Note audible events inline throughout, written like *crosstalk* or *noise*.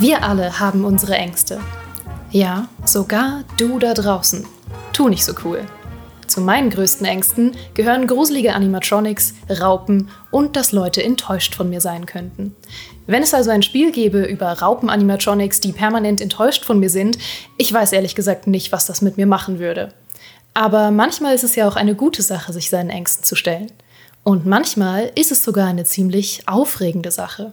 Wir alle haben unsere Ängste. Ja, sogar du da draußen. Tu nicht so cool. Zu meinen größten Ängsten gehören gruselige Animatronics, Raupen und dass Leute enttäuscht von mir sein könnten. Wenn es also ein Spiel gäbe über Raupen-Animatronics, die permanent enttäuscht von mir sind, ich weiß ehrlich gesagt nicht, was das mit mir machen würde. Aber manchmal ist es ja auch eine gute Sache, sich seinen Ängsten zu stellen. Und manchmal ist es sogar eine ziemlich aufregende Sache.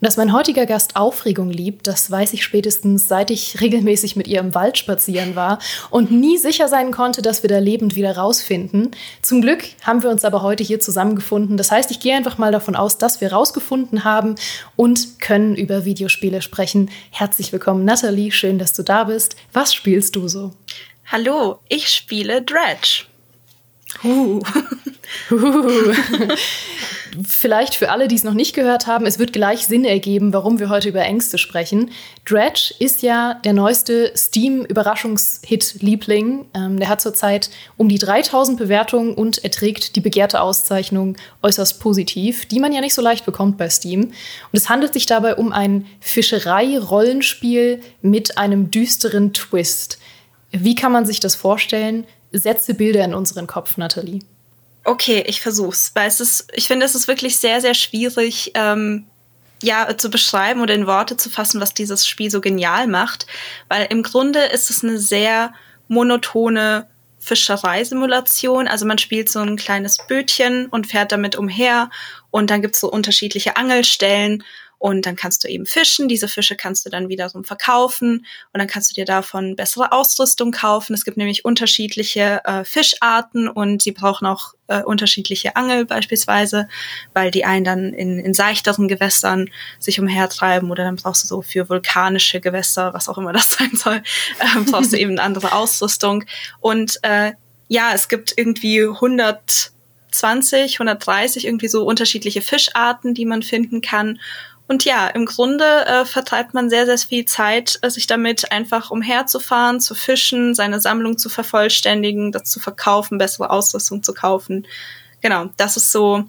Und dass mein heutiger Gast Aufregung liebt, das weiß ich spätestens, seit ich regelmäßig mit ihr im Wald spazieren war und nie sicher sein konnte, dass wir da lebend wieder rausfinden. Zum Glück haben wir uns aber heute hier zusammengefunden. Das heißt, ich gehe einfach mal davon aus, dass wir rausgefunden haben und können über Videospiele sprechen. Herzlich willkommen, Natalie. Schön, dass du da bist. Was spielst du so? Hallo, ich spiele Dredge. Uh. uh. *laughs* *laughs* *laughs* Vielleicht für alle, die es noch nicht gehört haben, es wird gleich Sinn ergeben, warum wir heute über Ängste sprechen. Dredge ist ja der neueste Steam-Überraschungshit-Liebling. Ähm, der hat zurzeit um die 3000 Bewertungen und er trägt die begehrte Auszeichnung äußerst positiv, die man ja nicht so leicht bekommt bei Steam. Und es handelt sich dabei um ein Fischerei-Rollenspiel mit einem düsteren Twist. Wie kann man sich das vorstellen? Setze Bilder in unseren Kopf, Nathalie. Okay, ich versuch's, weil es ist, ich finde, es ist wirklich sehr, sehr schwierig, ähm, ja, zu beschreiben oder in Worte zu fassen, was dieses Spiel so genial macht, weil im Grunde ist es eine sehr monotone Fischereisimulation. Also man spielt so ein kleines Bötchen und fährt damit umher und dann gibt's so unterschiedliche Angelstellen und dann kannst du eben fischen. Diese Fische kannst du dann wiederum verkaufen und dann kannst du dir davon bessere Ausrüstung kaufen. Es gibt nämlich unterschiedliche äh, Fischarten und sie brauchen auch äh, unterschiedliche Angel beispielsweise, weil die einen dann in, in seichteren Gewässern sich umhertreiben oder dann brauchst du so für vulkanische Gewässer, was auch immer *laughs* das sein soll, äh, brauchst du *laughs* eben eine andere Ausrüstung. Und äh, ja, es gibt irgendwie 100 20, 130 irgendwie so unterschiedliche Fischarten, die man finden kann. Und ja, im Grunde äh, vertreibt man sehr, sehr viel Zeit, äh, sich damit einfach umherzufahren, zu fischen, seine Sammlung zu vervollständigen, das zu verkaufen, bessere Ausrüstung zu kaufen. Genau, das ist so,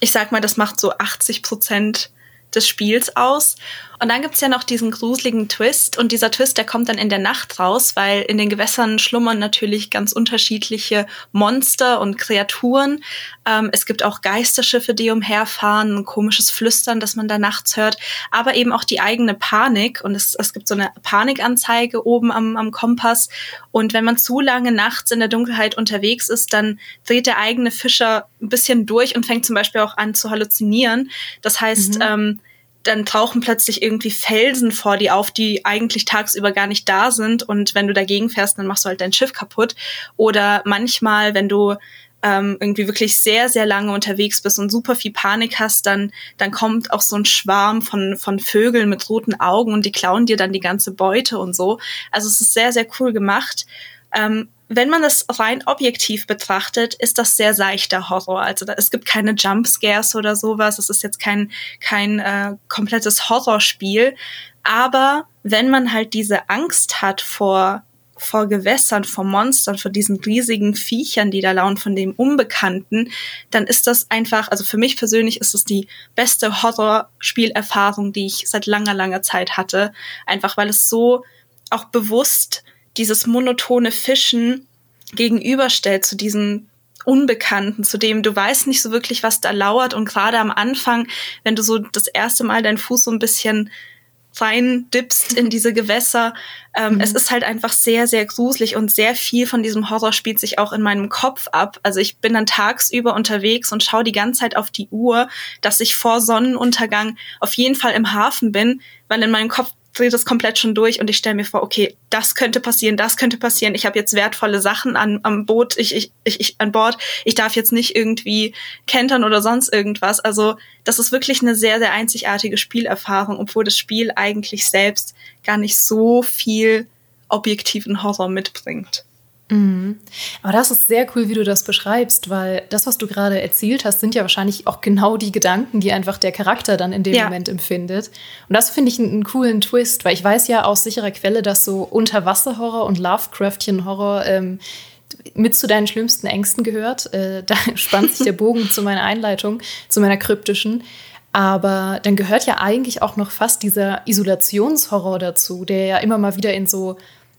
ich sag mal, das macht so 80 Prozent des Spiels aus. Und dann gibt's ja noch diesen gruseligen Twist. Und dieser Twist, der kommt dann in der Nacht raus, weil in den Gewässern schlummern natürlich ganz unterschiedliche Monster und Kreaturen. Ähm, es gibt auch Geisterschiffe, die umherfahren, ein komisches Flüstern, das man da nachts hört, aber eben auch die eigene Panik. Und es, es gibt so eine Panikanzeige oben am, am Kompass. Und wenn man zu lange nachts in der Dunkelheit unterwegs ist, dann dreht der eigene Fischer ein bisschen durch und fängt zum Beispiel auch an zu halluzinieren. Das heißt, mhm. ähm, dann tauchen plötzlich irgendwie Felsen vor dir auf, die eigentlich tagsüber gar nicht da sind. Und wenn du dagegen fährst, dann machst du halt dein Schiff kaputt. Oder manchmal, wenn du ähm, irgendwie wirklich sehr, sehr lange unterwegs bist und super viel Panik hast, dann, dann kommt auch so ein Schwarm von, von Vögeln mit roten Augen und die klauen dir dann die ganze Beute und so. Also es ist sehr, sehr cool gemacht. Ähm, wenn man das rein objektiv betrachtet, ist das sehr seichter Horror. Also da, es gibt keine Jumpscares oder sowas. Es ist jetzt kein, kein äh, komplettes Horrorspiel. Aber wenn man halt diese Angst hat vor vor Gewässern, vor Monstern, vor diesen riesigen Viechern, die da lauern, von dem Unbekannten, dann ist das einfach, also für mich persönlich ist es die beste Horrorspielerfahrung, die ich seit langer, langer Zeit hatte. Einfach weil es so auch bewusst dieses monotone Fischen gegenüberstellt zu diesem Unbekannten, zu dem du weißt nicht so wirklich, was da lauert. Und gerade am Anfang, wenn du so das erste Mal deinen Fuß so ein bisschen rein dippst in diese Gewässer. Ähm, mhm. Es ist halt einfach sehr, sehr gruselig und sehr viel von diesem Horror spielt sich auch in meinem Kopf ab. Also ich bin dann tagsüber unterwegs und schaue die ganze Zeit auf die Uhr, dass ich vor Sonnenuntergang auf jeden Fall im Hafen bin, weil in meinem Kopf drehe das komplett schon durch und ich stelle mir vor, okay, das könnte passieren, das könnte passieren. Ich habe jetzt wertvolle Sachen an, am Boot, ich, ich, ich, ich an Bord. Ich darf jetzt nicht irgendwie kentern oder sonst irgendwas. Also das ist wirklich eine sehr, sehr einzigartige Spielerfahrung, obwohl das Spiel eigentlich selbst gar nicht so viel objektiven Horror mitbringt. Mhm. Aber das ist sehr cool, wie du das beschreibst, weil das, was du gerade erzählt hast, sind ja wahrscheinlich auch genau die Gedanken, die einfach der Charakter dann in dem ja. Moment empfindet. Und das finde ich einen, einen, coolen Twist, weil ich weiß ja aus sicherer Quelle, dass so Unterwasserhorror und Lovecraftian-Horror ähm, mit zu deinen schlimmsten Ängsten gehört. Äh, *laughs* da spannt sich der Bogen zu meiner Einleitung, zu meiner kryptischen. Aber dann gehört ja eigentlich auch noch fast dieser Isolationshorror dazu, der ja immer mal wieder in so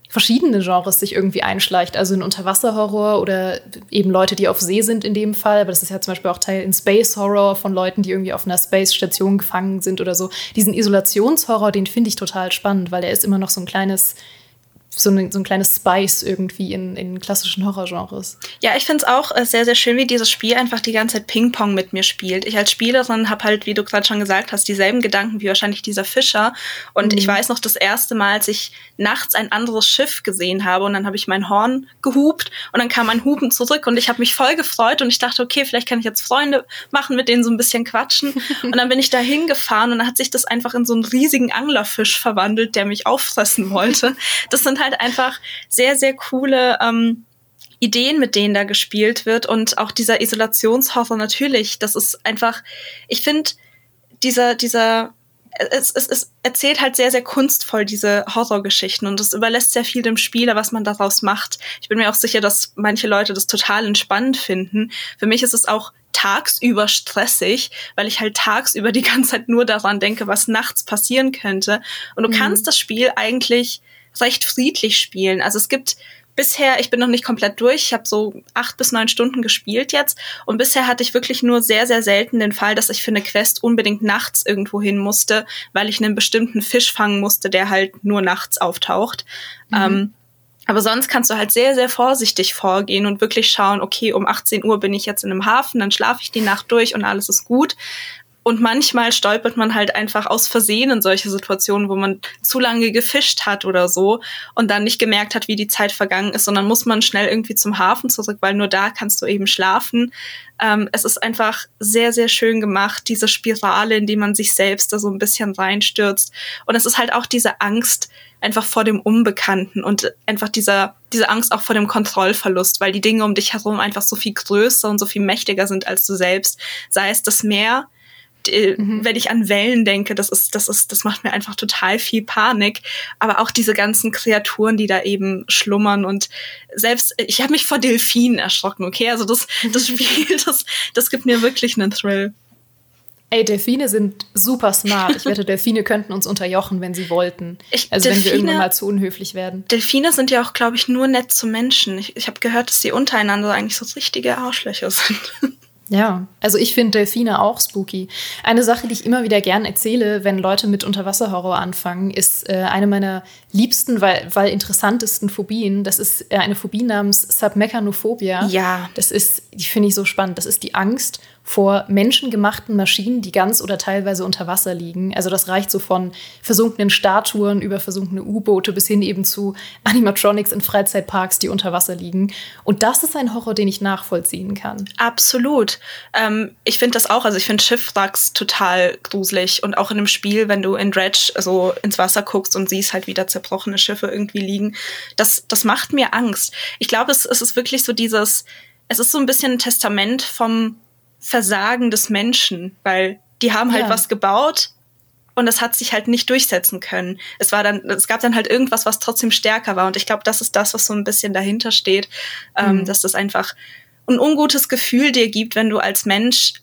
verschiedene Genres sich irgendwie einschleicht. Also in Unterwasserhorror oder eben Leute, die auf See sind in dem Fall. Aber das ist ja zum Beispiel auch Teil in Space Horror von Leuten, die irgendwie auf einer Space-Station gefangen sind oder so. Diesen Isolationshorror, den finde ich total spannend, weil der ist immer noch so ein kleines so, eine, so ein kleines Spice irgendwie in, in klassischen Horrorgenres. Ja, ich finde es auch äh, sehr, sehr schön, wie dieses Spiel einfach die ganze Zeit Ping-Pong mit mir spielt. Ich als Spielerin habe halt, wie du gerade schon gesagt hast, dieselben Gedanken wie wahrscheinlich dieser Fischer. Und mhm. ich weiß noch das erste Mal, als ich nachts ein anderes Schiff gesehen habe und dann habe ich mein Horn gehupt und dann kam mein Hupen zurück und ich habe mich voll gefreut und ich dachte, okay, vielleicht kann ich jetzt Freunde machen, mit denen so ein bisschen quatschen. *laughs* und dann bin ich da hingefahren und dann hat sich das einfach in so einen riesigen Anglerfisch verwandelt, der mich auffressen wollte. Das sind halt einfach sehr, sehr coole ähm, Ideen, mit denen da gespielt wird und auch dieser Isolationshorror natürlich. Das ist einfach, ich finde, dieser, dieser, es, es, es erzählt halt sehr, sehr kunstvoll diese Horrorgeschichten und es überlässt sehr viel dem Spieler, was man daraus macht. Ich bin mir auch sicher, dass manche Leute das total entspannend finden. Für mich ist es auch tagsüber stressig, weil ich halt tagsüber die *laughs* ganze Zeit nur daran denke, was nachts passieren könnte. Und du mhm. kannst das Spiel eigentlich recht friedlich spielen. Also es gibt bisher, ich bin noch nicht komplett durch, ich habe so acht bis neun Stunden gespielt jetzt und bisher hatte ich wirklich nur sehr, sehr selten den Fall, dass ich für eine Quest unbedingt nachts irgendwo hin musste, weil ich einen bestimmten Fisch fangen musste, der halt nur nachts auftaucht. Mhm. Ähm, aber sonst kannst du halt sehr, sehr vorsichtig vorgehen und wirklich schauen, okay, um 18 Uhr bin ich jetzt in einem Hafen, dann schlafe ich die Nacht durch und alles ist gut. Und manchmal stolpert man halt einfach aus Versehen in solche Situationen, wo man zu lange gefischt hat oder so und dann nicht gemerkt hat, wie die Zeit vergangen ist, sondern muss man schnell irgendwie zum Hafen zurück, weil nur da kannst du eben schlafen. Ähm, es ist einfach sehr, sehr schön gemacht, diese Spirale, in die man sich selbst da so ein bisschen reinstürzt. Und es ist halt auch diese Angst einfach vor dem Unbekannten und einfach dieser, diese Angst auch vor dem Kontrollverlust, weil die Dinge um dich herum einfach so viel größer und so viel mächtiger sind als du selbst. Sei es das Meer, mhm. wenn ich an Wellen denke, das ist, das ist, das macht mir einfach total viel Panik. Aber auch diese ganzen Kreaturen, die da eben schlummern und selbst, ich habe mich vor Delfinen erschrocken, okay? Also das, das *laughs* Spiel, das, das gibt mir wirklich einen Thrill. Ey, Delfine sind super smart. Ich wette, *laughs* Delfine könnten uns unterjochen, wenn sie wollten. Ich, also Delfine, wenn wir irgendwann mal zu unhöflich werden. Delfine sind ja auch, glaube ich, nur nett zu Menschen. Ich, ich habe gehört, dass sie untereinander eigentlich so richtige Arschlöcher sind. *laughs* Ja, also ich finde Delfine auch spooky. Eine Sache, die ich immer wieder gern erzähle, wenn Leute mit Unterwasserhorror anfangen, ist äh, eine meiner liebsten, weil, weil interessantesten Phobien. Das ist äh, eine Phobie namens Submechanophobia. Ja. Das ist, die finde ich so spannend. Das ist die Angst vor menschengemachten Maschinen, die ganz oder teilweise unter Wasser liegen. Also das reicht so von versunkenen Statuen über versunkene U-Boote bis hin eben zu Animatronics in Freizeitparks, die unter Wasser liegen. Und das ist ein Horror, den ich nachvollziehen kann. Absolut. Ähm, ich finde das auch, also ich finde Schiffwracks total gruselig. Und auch in einem Spiel, wenn du in Dredge so ins Wasser guckst und siehst halt wieder zerbrochene Schiffe irgendwie liegen, das, das macht mir Angst. Ich glaube, es, es ist wirklich so dieses, es ist so ein bisschen ein Testament vom Versagen des Menschen, weil die haben halt ja. was gebaut und es hat sich halt nicht durchsetzen können. Es war dann, es gab dann halt irgendwas, was trotzdem stärker war. Und ich glaube, das ist das, was so ein bisschen dahinter steht, ähm, mhm. dass das einfach ein ungutes Gefühl dir gibt, wenn du als Mensch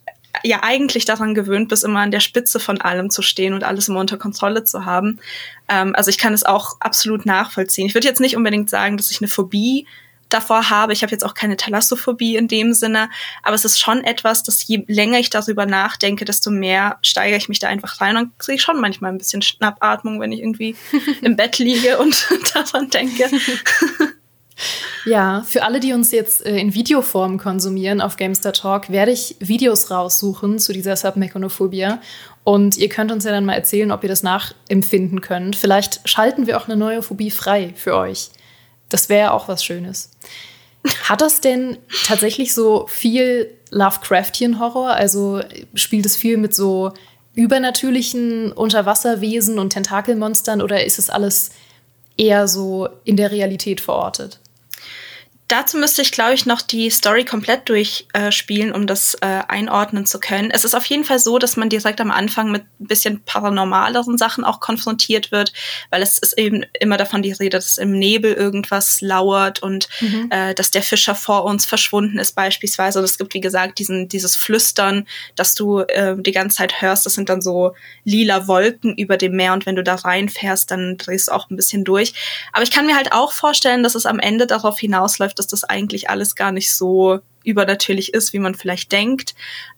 ja eigentlich daran gewöhnt bist, immer an der Spitze von allem zu stehen und alles immer unter Kontrolle zu haben. Ähm, also ich kann es auch absolut nachvollziehen. Ich würde jetzt nicht unbedingt sagen, dass ich eine Phobie davor habe. Ich habe jetzt auch keine Thalassophobie in dem Sinne, aber es ist schon etwas, dass je länger ich darüber nachdenke, desto mehr steigere ich mich da einfach rein und kriege schon manchmal ein bisschen Schnappatmung, wenn ich irgendwie *laughs* im Bett liege und *laughs* daran denke. *laughs* Ja, für alle, die uns jetzt äh, in Videoform konsumieren auf Gamestar Talk, werde ich Videos raussuchen zu dieser Submechonophobia. Und ihr könnt uns ja dann mal erzählen, ob ihr das nachempfinden könnt. Vielleicht schalten wir auch eine neue Phobie frei für euch. Das wäre auch was Schönes. Hat das denn tatsächlich so viel Lovecraftian-Horror? Also spielt es viel mit so übernatürlichen Unterwasserwesen und Tentakelmonstern oder ist es alles eher so in der Realität verortet? Dazu müsste ich, glaube ich, noch die Story komplett durchspielen, äh, um das äh, einordnen zu können. Es ist auf jeden Fall so, dass man direkt am Anfang mit ein bisschen paranormaleren Sachen auch konfrontiert wird, weil es ist eben immer davon die Rede, dass im Nebel irgendwas lauert und mhm. äh, dass der Fischer vor uns verschwunden ist beispielsweise. Und es gibt, wie gesagt, diesen, dieses Flüstern, dass du äh, die ganze Zeit hörst. Das sind dann so lila Wolken über dem Meer und wenn du da reinfährst, dann drehst du auch ein bisschen durch. Aber ich kann mir halt auch vorstellen, dass es am Ende darauf hinausläuft, dass das eigentlich alles gar nicht so übernatürlich ist, wie man vielleicht denkt.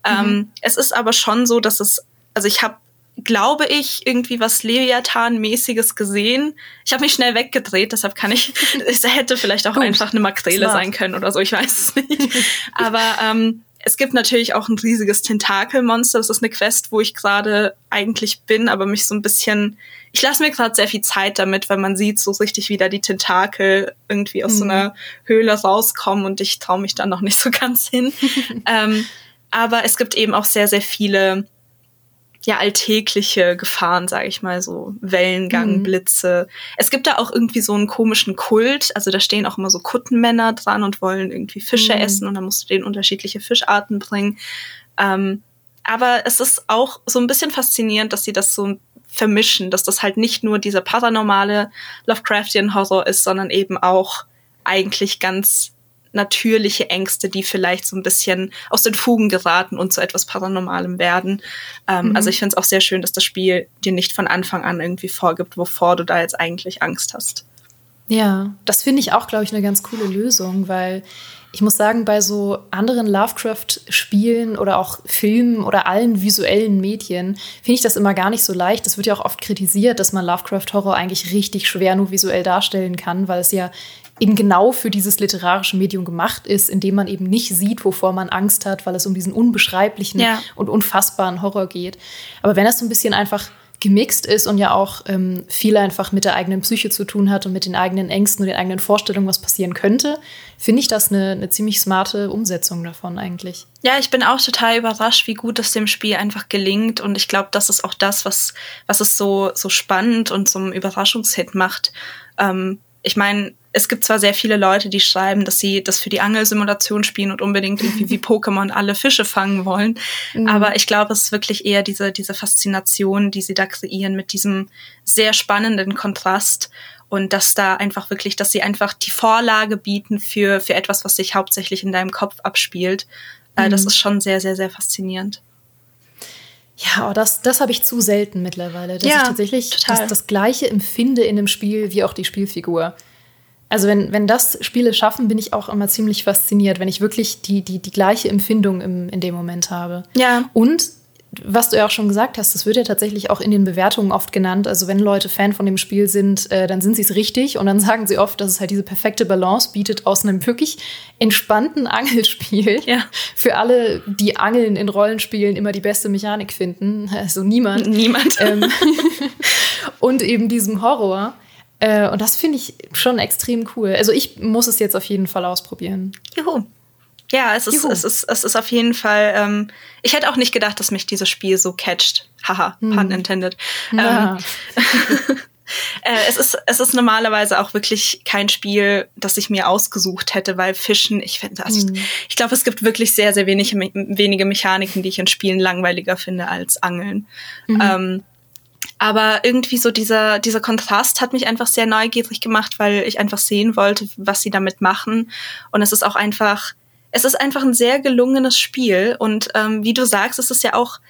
Mhm. Ähm, es ist aber schon so, dass es, also ich habe glaube ich, irgendwie was Leviathan-mäßiges gesehen. Ich habe mich schnell weggedreht, deshalb kann ich, *laughs* es hätte vielleicht auch Gut. einfach eine Makrele Smart. sein können oder so, ich weiß es nicht. *laughs* Aber ähm, es gibt natürlich auch ein riesiges Tentakelmonster. Das ist eine Quest, wo ich gerade eigentlich bin, aber mich so ein bisschen. Ich lasse mir gerade sehr viel Zeit damit, weil man sieht so richtig wieder die Tentakel irgendwie aus mhm. so einer Höhle rauskommen und ich traue mich dann noch nicht so *laughs* ganz hin. *laughs* ähm, aber es gibt eben auch sehr, sehr viele ja alltägliche Gefahren, sage ich mal, so Wellengang, mhm. Blitze. Es gibt da auch irgendwie so einen komischen Kult, also da stehen auch immer so Kuttenmänner dran und wollen irgendwie Fische mhm. essen und dann musst du denen unterschiedliche Fischarten bringen. Ähm, aber es ist auch so ein bisschen faszinierend, dass sie das so vermischen, dass das halt nicht nur dieser paranormale Lovecraftian Horror ist, sondern eben auch eigentlich ganz natürliche Ängste, die vielleicht so ein bisschen aus den Fugen geraten und zu etwas Paranormalem werden. Ähm, mhm. Also ich finde es auch sehr schön, dass das Spiel dir nicht von Anfang an irgendwie vorgibt, wovor du da jetzt eigentlich Angst hast. Ja, das finde ich auch, glaube ich, eine ganz coole Lösung, weil ich muss sagen, bei so anderen Lovecraft-Spielen oder auch Filmen oder allen visuellen Medien finde ich das immer gar nicht so leicht. Es wird ja auch oft kritisiert, dass man Lovecraft-Horror eigentlich richtig schwer nur visuell darstellen kann, weil es ja eben genau für dieses literarische Medium gemacht ist, indem man eben nicht sieht, wovor man Angst hat, weil es um diesen unbeschreiblichen ja. und unfassbaren Horror geht. Aber wenn das so ein bisschen einfach gemixt ist und ja auch ähm, viel einfach mit der eigenen Psyche zu tun hat und mit den eigenen Ängsten und den eigenen Vorstellungen, was passieren könnte, finde ich das eine, eine ziemlich smarte Umsetzung davon eigentlich. Ja, ich bin auch total überrascht, wie gut es dem Spiel einfach gelingt und ich glaube, das ist auch das, was, was es so, so spannend und zum Überraschungshit macht. Ähm, ich meine, es gibt zwar sehr viele Leute, die schreiben, dass sie das für die Angelsimulation spielen und unbedingt irgendwie wie *laughs* Pokémon alle Fische fangen wollen. Mhm. Aber ich glaube, es ist wirklich eher diese, diese Faszination, die sie da kreieren mit diesem sehr spannenden Kontrast und dass da einfach wirklich, dass sie einfach die Vorlage bieten für, für etwas, was sich hauptsächlich in deinem Kopf abspielt. Äh, mhm. Das ist schon sehr, sehr, sehr faszinierend. Ja, oh, das, das habe ich zu selten mittlerweile, dass ja, ich tatsächlich das, das, Gleiche empfinde in einem Spiel wie auch die Spielfigur. Also wenn, wenn das Spiele schaffen, bin ich auch immer ziemlich fasziniert, wenn ich wirklich die, die, die gleiche Empfindung im, in dem Moment habe. Ja. Und was du ja auch schon gesagt hast, das wird ja tatsächlich auch in den Bewertungen oft genannt. Also wenn Leute Fan von dem Spiel sind, äh, dann sind sie es richtig und dann *laughs* sagen sie oft, dass es halt diese perfekte Balance bietet aus einem wirklich entspannten *laughs* Angelspiel. Ja. Für alle, die Angeln in Rollenspielen immer die beste Mechanik finden. Also niemand. Niemand. *laughs* Ähm, und eben diesem Horror. Äh, und das finde ich schon extrem cool. Also ich muss es jetzt auf jeden Fall ausprobieren. Juhu. Ja, es ist, es ist, es ist auf jeden Fall. Ähm, ich hätte auch nicht gedacht, dass mich dieses Spiel so catcht. Haha, hm. pun intended. Ja. Ähm, *laughs* äh, es, ist, es ist normalerweise auch wirklich kein Spiel, das ich mir ausgesucht hätte, weil Fischen, ich finde, also hm. ich, glaube, es gibt wirklich sehr, sehr wenig, wenige Mechaniken, die ich in Spielen langweiliger finde als Angeln. Mhm. Ähm, aber irgendwie so dieser, dieser Kontrast hat mich einfach sehr neugierig gemacht, weil ich einfach sehen wollte, was sie damit machen. Und es ist auch einfach, es ist einfach ein sehr gelungenes Spiel und ähm, wie du sagst, es ist ja auch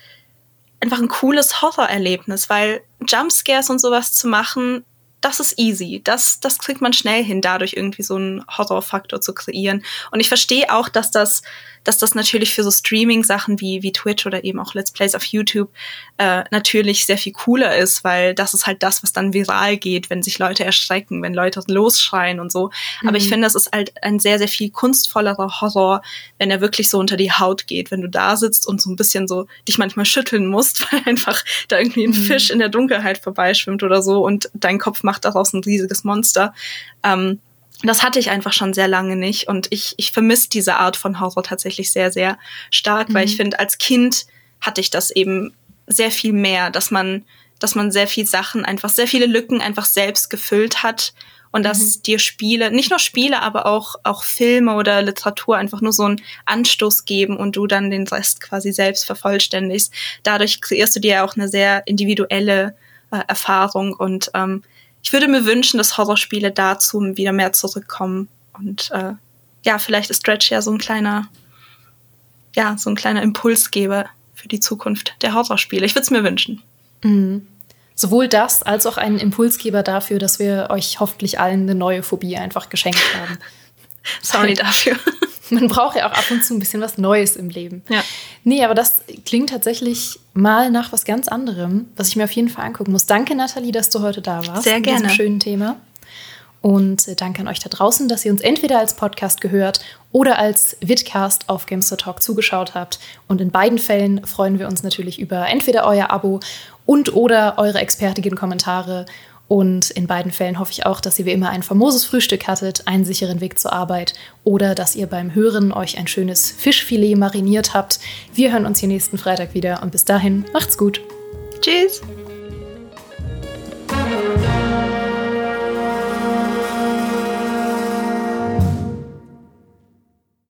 einfach ein cooles Horrorerlebnis, weil Jumpscares und sowas zu machen, das ist easy. Das, das kriegt man schnell hin, dadurch irgendwie so einen Horrorfaktor zu kreieren. Und ich verstehe auch, dass das dass das natürlich für so Streaming-Sachen wie, wie Twitch oder eben auch Let's Plays auf YouTube äh, natürlich sehr viel cooler ist, weil das ist halt das, was dann viral geht, wenn sich Leute erschrecken, wenn Leute losschreien und so. Mhm. Aber ich mhm. finde, das ist halt ein sehr, sehr viel kunstvollerer Horror, wenn er wirklich so unter die Haut geht, wenn du da sitzt und so ein bisschen so dich manchmal schütteln musst, *laughs* weil einfach da irgendwie ein mhm. Fisch in der Dunkelheit vorbeischwimmt oder so und dein Kopf macht daraus ein riesiges Monster. Ähm, das hatte ich einfach schon sehr lange nicht und ich, ich vermisse diese Art von Horror tatsächlich sehr, sehr stark, mhm. weil ich mhm. finde, als Kind hatte ich das eben sehr viel mehr, dass man, dass man sehr viel Sachen einfach, sehr viele Lücken einfach selbst gefüllt hat und dass mhm. dir Spiele, nicht nur Spiele, aber auch, auch Filme oder Literatur einfach nur so einen Anstoß geben und du dann den Rest quasi selbst vervollständigst. Dadurch kreierst du dir auch eine sehr individuelle äh, Erfahrung und ähm, ich würde mir wünschen, dass Horrorspiele dazu wieder mehr zurückkommen und äh, ja, vielleicht ist Stretch ja so ein kleiner, ja, so ein kleiner Impulsgeber für die Zukunft der Horrorspiele. Ich würde es mir wünschen. Mhm sowohl das als auch einen Impulsgeber dafür, dass wir euch hoffentlich allen eine neue Phobie einfach geschenkt haben. *laughs* Sorry *laughs* dafür. Man braucht ja auch ab und zu ein bisschen was Neues im Leben. Ja. Nee, aber das klingt tatsächlich mal nach was ganz anderem, was ich mir auf jeden Fall angucken muss. Danke, Nathalie, dass du heute da warst. Sehr gerne. Mit diesem schönen Thema. Und äh, danke an euch da draußen, dass ihr uns entweder als Podcast gehört oder als Vidcast auf Gamester Talk zugeschaut habt. Und in beiden Fällen freuen wir uns natürlich über entweder euer Abo und oder eure expertigen Kommentare. Und in beiden Fällen hoffe ich auch, dass ihr wie immer ein famoses Frühstück hattet, einen sicheren Weg zur Arbeit oder dass ihr beim Hören euch ein schönes Fischfilet mariniert habt. Wir hören uns hier nächsten Freitag wieder und bis dahin macht's gut. Tschüss.